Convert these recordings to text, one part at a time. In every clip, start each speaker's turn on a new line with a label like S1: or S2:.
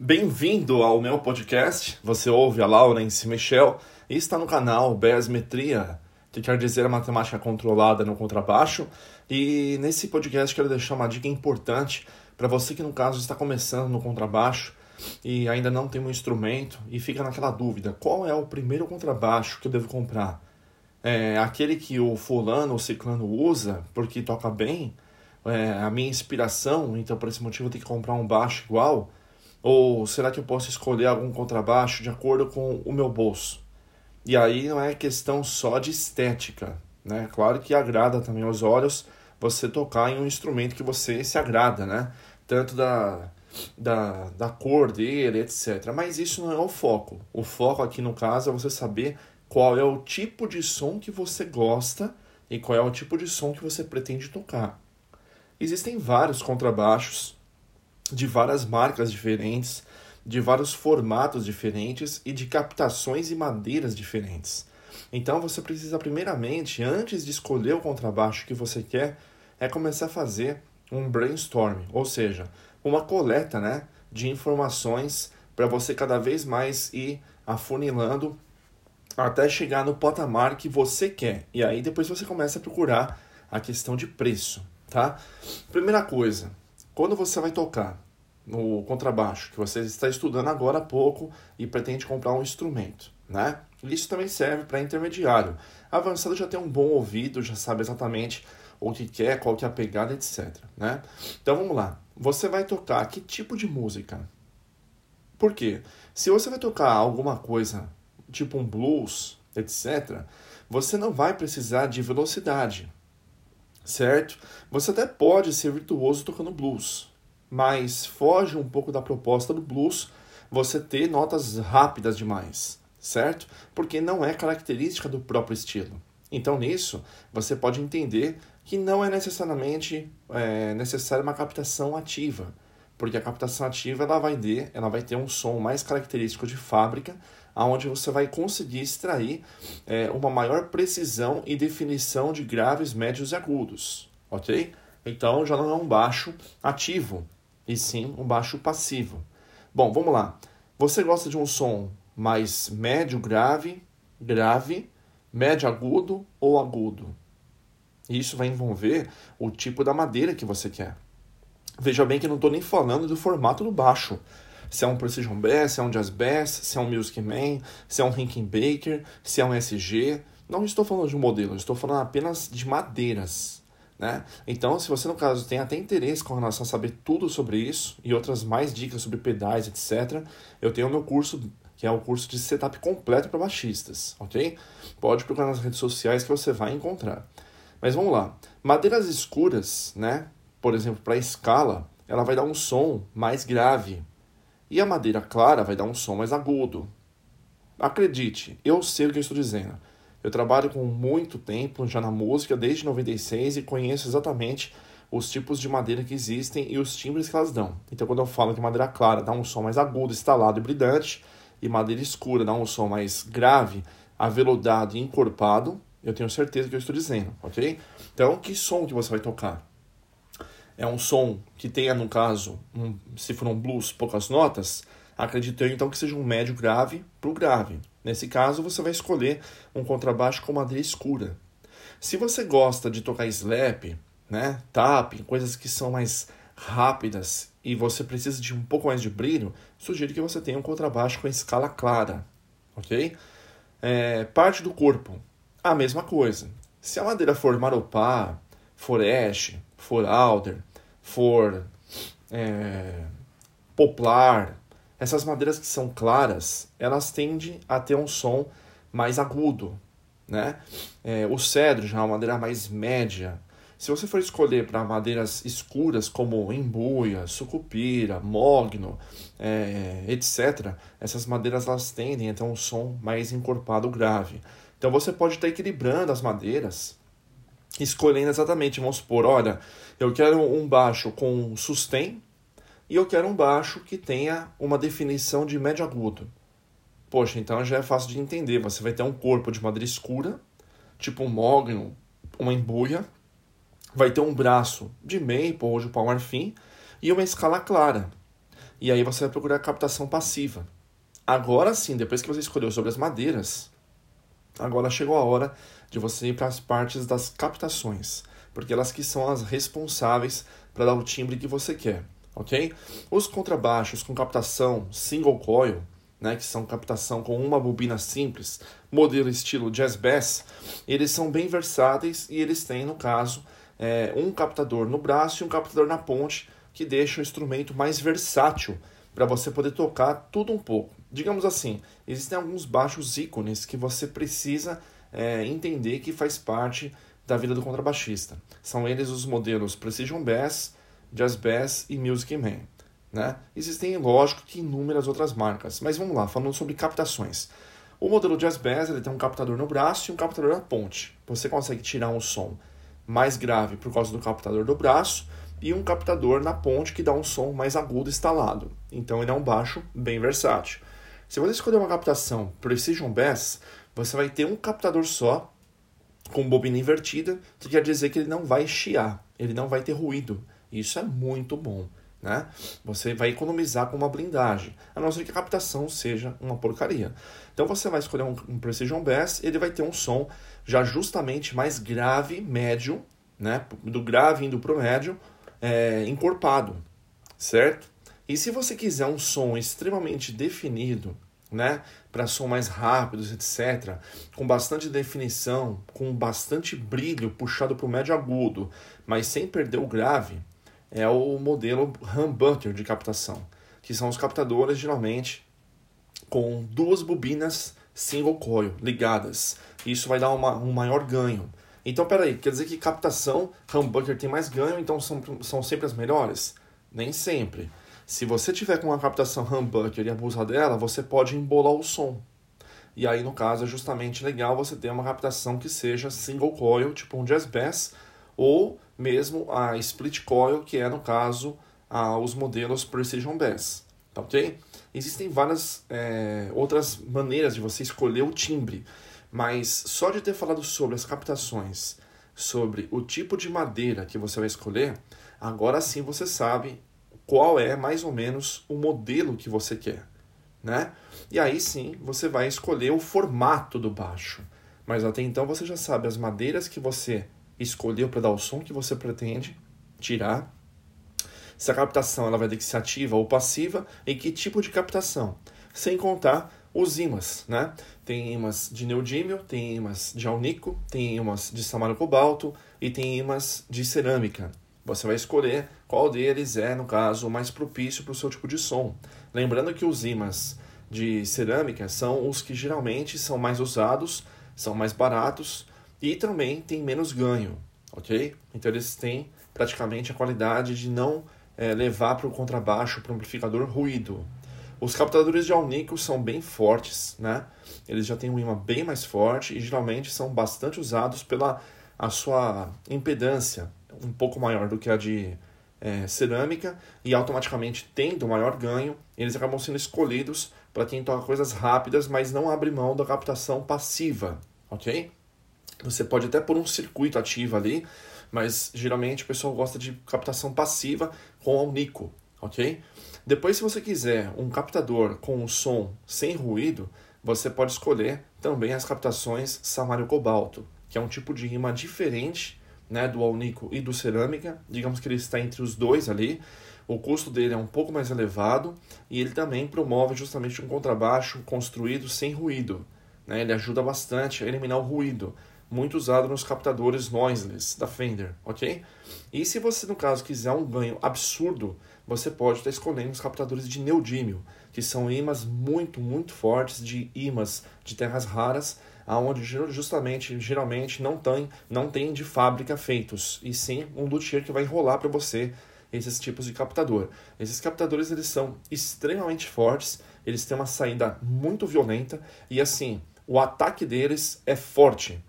S1: Bem-vindo ao meu podcast. Você ouve a Laurence Michel e está no canal Besmetria, que quer dizer a matemática controlada no contrabaixo. E nesse podcast quero deixar uma dica importante para você que no caso está começando no contrabaixo e ainda não tem um instrumento e fica naquela dúvida: qual é o primeiro contrabaixo que eu devo comprar? É aquele que o fulano ou ciclano usa porque toca bem? É a minha inspiração, então por esse motivo eu tenho que comprar um baixo igual? Ou será que eu posso escolher algum contrabaixo de acordo com o meu bolso? E aí não é questão só de estética, né? Claro que agrada também aos olhos você tocar em um instrumento que você se agrada, né? Tanto da, da, da cor dele, etc. Mas isso não é o foco. O foco aqui no caso é você saber qual é o tipo de som que você gosta e qual é o tipo de som que você pretende tocar. Existem vários contrabaixos de várias marcas diferentes, de vários formatos diferentes e de captações e madeiras diferentes. Então você precisa primeiramente, antes de escolher o contrabaixo que você quer, é começar a fazer um brainstorm, ou seja, uma coleta, né, de informações para você cada vez mais ir afunilando até chegar no patamar que você quer. E aí depois você começa a procurar a questão de preço, tá? Primeira coisa, quando você vai tocar no contrabaixo, que você está estudando agora há pouco e pretende comprar um instrumento, né? Isso também serve para intermediário. Avançado já tem um bom ouvido, já sabe exatamente o que quer, qual que é a pegada, etc. Né? Então vamos lá. Você vai tocar que tipo de música? Por quê? Se você vai tocar alguma coisa tipo um blues, etc., você não vai precisar de velocidade certo? Você até pode ser virtuoso tocando blues, mas foge um pouco da proposta do blues você ter notas rápidas demais, certo? Porque não é característica do próprio estilo. Então, nisso, você pode entender que não é necessariamente é, necessária uma captação ativa, porque a captação ativa ela vai, ter, ela vai ter um som mais característico de fábrica, aonde você vai conseguir extrair é, uma maior precisão e definição de graves, médios e agudos, ok? Então já não é um baixo ativo, e sim um baixo passivo. Bom, vamos lá. Você gosta de um som mais médio grave, grave, médio agudo ou agudo? Isso vai envolver o tipo da madeira que você quer. Veja bem que não estou nem falando do formato do baixo se é um Precision Bass, se é um Jazz Bass, se é um Music Man, se é um Rickenbacker, se é um SG. Não estou falando de um modelo, estou falando apenas de madeiras. Né? Então, se você no caso tem até interesse com relação a saber tudo sobre isso e outras mais dicas sobre pedais, etc., eu tenho o meu curso, que é o curso de setup completo para baixistas, ok? Pode procurar nas redes sociais que você vai encontrar. Mas vamos lá. Madeiras escuras, né? Por exemplo, para escala, ela vai dar um som mais grave, e a madeira clara vai dar um som mais agudo. Acredite, eu sei o que eu estou dizendo. Eu trabalho com muito tempo já na música, desde 96, e conheço exatamente os tipos de madeira que existem e os timbres que elas dão. Então, quando eu falo que madeira clara dá um som mais agudo, estalado e brilhante, e madeira escura dá um som mais grave, aveludado e encorpado, eu tenho certeza que eu estou dizendo, ok? Então, que som que você vai tocar? É um som que tenha, no caso, um, se for um blues, poucas notas, acredito eu então que seja um médio grave para o grave. Nesse caso, você vai escolher um contrabaixo com madeira escura. Se você gosta de tocar slap, né, tap, coisas que são mais rápidas e você precisa de um pouco mais de brilho, sugiro que você tenha um contrabaixo com escala clara, ok? É, parte do corpo, a mesma coisa. Se a madeira for maropá, for ash, for alder, for é, poplar, essas madeiras que são claras, elas tendem a ter um som mais agudo, né? É, o cedro já é uma madeira mais média. Se você for escolher para madeiras escuras como embuia, sucupira, mogno, é, etc., essas madeiras elas tendem a ter um som mais encorpado grave. Então você pode estar equilibrando as madeiras escolhendo exatamente, vamos supor, olha, eu quero um baixo com sustain e eu quero um baixo que tenha uma definição de médio agudo. Poxa, então já é fácil de entender. Você vai ter um corpo de madeira escura, tipo um mogno, uma embuia, vai ter um braço de maple ou de pau marfim e uma escala clara. E aí você vai procurar captação passiva. Agora sim, depois que você escolheu sobre as madeiras, agora chegou a hora de você ir para as partes das captações, porque elas que são as responsáveis para dar o timbre que você quer, ok? Os contrabaixos com captação single coil, né, que são captação com uma bobina simples, modelo estilo jazz bass, eles são bem versáteis e eles têm, no caso, é, um captador no braço e um captador na ponte, que deixa o instrumento mais versátil para você poder tocar tudo um pouco. Digamos assim, existem alguns baixos ícones que você precisa é, entender que faz parte da vida do contrabaixista. São eles os modelos Precision Bass, Jazz Bass e Music Man. Né? Existem, lógico, que inúmeras outras marcas, mas vamos lá, falando sobre captações. O modelo Jazz Bass ele tem um captador no braço e um captador na ponte. Você consegue tirar um som mais grave por causa do captador do braço e um captador na ponte que dá um som mais agudo instalado. Então ele é um baixo bem versátil. Se você escolher uma captação Precision Bass, você vai ter um captador só com bobina invertida, que quer dizer que ele não vai chiar, ele não vai ter ruído. Isso é muito bom. Né? Você vai economizar com uma blindagem, a não ser que a captação seja uma porcaria. Então você vai escolher um, um Precision Bass, ele vai ter um som já justamente mais grave, médio, né? do grave indo para o médio, é, encorpado, certo? E se você quiser um som extremamente definido, né, para som mais rápidos, etc., com bastante definição, com bastante brilho puxado para o médio agudo, mas sem perder o grave, é o modelo humbucker de captação, que são os captadores geralmente com duas bobinas single coil ligadas. Isso vai dar uma, um maior ganho. Então, peraí, quer dizer que captação, humbucker tem mais ganho, então são, são sempre as melhores? Nem sempre. Se você tiver com uma captação humbucker e abusar dela, você pode embolar o som. E aí, no caso, é justamente legal você ter uma captação que seja single coil, tipo um jazz bass, ou mesmo a split coil, que é, no caso, a, os modelos Precision Bass. Tá ok? Existem várias é, outras maneiras de você escolher o timbre. Mas só de ter falado sobre as captações, sobre o tipo de madeira que você vai escolher, agora sim você sabe qual é mais ou menos o modelo que você quer, né? E aí sim você vai escolher o formato do baixo. Mas até então você já sabe as madeiras que você escolheu para dar o som que você pretende tirar. Se a captação ela vai ter que ser ativa ou passiva e que tipo de captação. Sem contar os ímãs, né? Tem ímãs de neodímio, tem ímãs de alnico, tem ímãs de samaro cobalto e tem ímãs de cerâmica. Você vai escolher qual deles é, no caso, mais propício para o seu tipo de som. Lembrando que os ímãs de cerâmica são os que geralmente são mais usados, são mais baratos e também têm menos ganho, ok? Então eles têm praticamente a qualidade de não é, levar para o contrabaixo, para o amplificador, ruído. Os captadores de alnico são bem fortes, né? Eles já têm um imã bem mais forte e geralmente são bastante usados pela a sua impedância um pouco maior do que a de é, cerâmica e automaticamente tendo maior ganho, eles acabam sendo escolhidos para quem toca coisas rápidas, mas não abre mão da captação passiva, ok? Você pode até pôr um circuito ativo ali, mas geralmente o pessoal gosta de captação passiva com alnico, ok? Depois, se você quiser um captador com um som sem ruído, você pode escolher também as captações Samário Cobalto, que é um tipo de imã diferente né, do alnico e do cerâmica. Digamos que ele está entre os dois ali. O custo dele é um pouco mais elevado e ele também promove justamente um contrabaixo construído sem ruído. Né? Ele ajuda bastante a eliminar o ruído muito usado nos captadores noiseless da Fender, ok? E se você, no caso, quiser um ganho absurdo, você pode estar escolhendo os captadores de neodímio, que são ímãs muito, muito fortes de ímãs de terras raras, aonde justamente, geralmente, não tem, não tem de fábrica feitos, e sim um luthier que vai enrolar para você esses tipos de captador. Esses captadores, eles são extremamente fortes, eles têm uma saída muito violenta, e assim, o ataque deles é forte,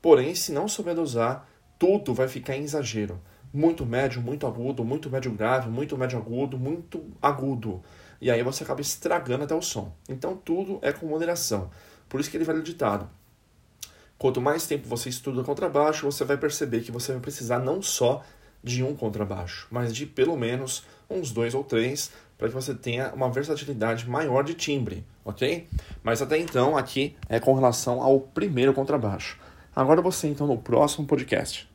S1: Porém, se não souber usar, tudo vai ficar em exagero. Muito médio, muito agudo, muito médio grave, muito médio agudo, muito agudo. E aí você acaba estragando até o som. Então tudo é com moderação. Por isso que ele vai ditado. Quanto mais tempo você estuda contrabaixo, você vai perceber que você vai precisar não só de um contrabaixo, mas de pelo menos uns dois ou três para que você tenha uma versatilidade maior de timbre, ok? Mas até então, aqui é com relação ao primeiro contrabaixo. Agora você então no próximo podcast.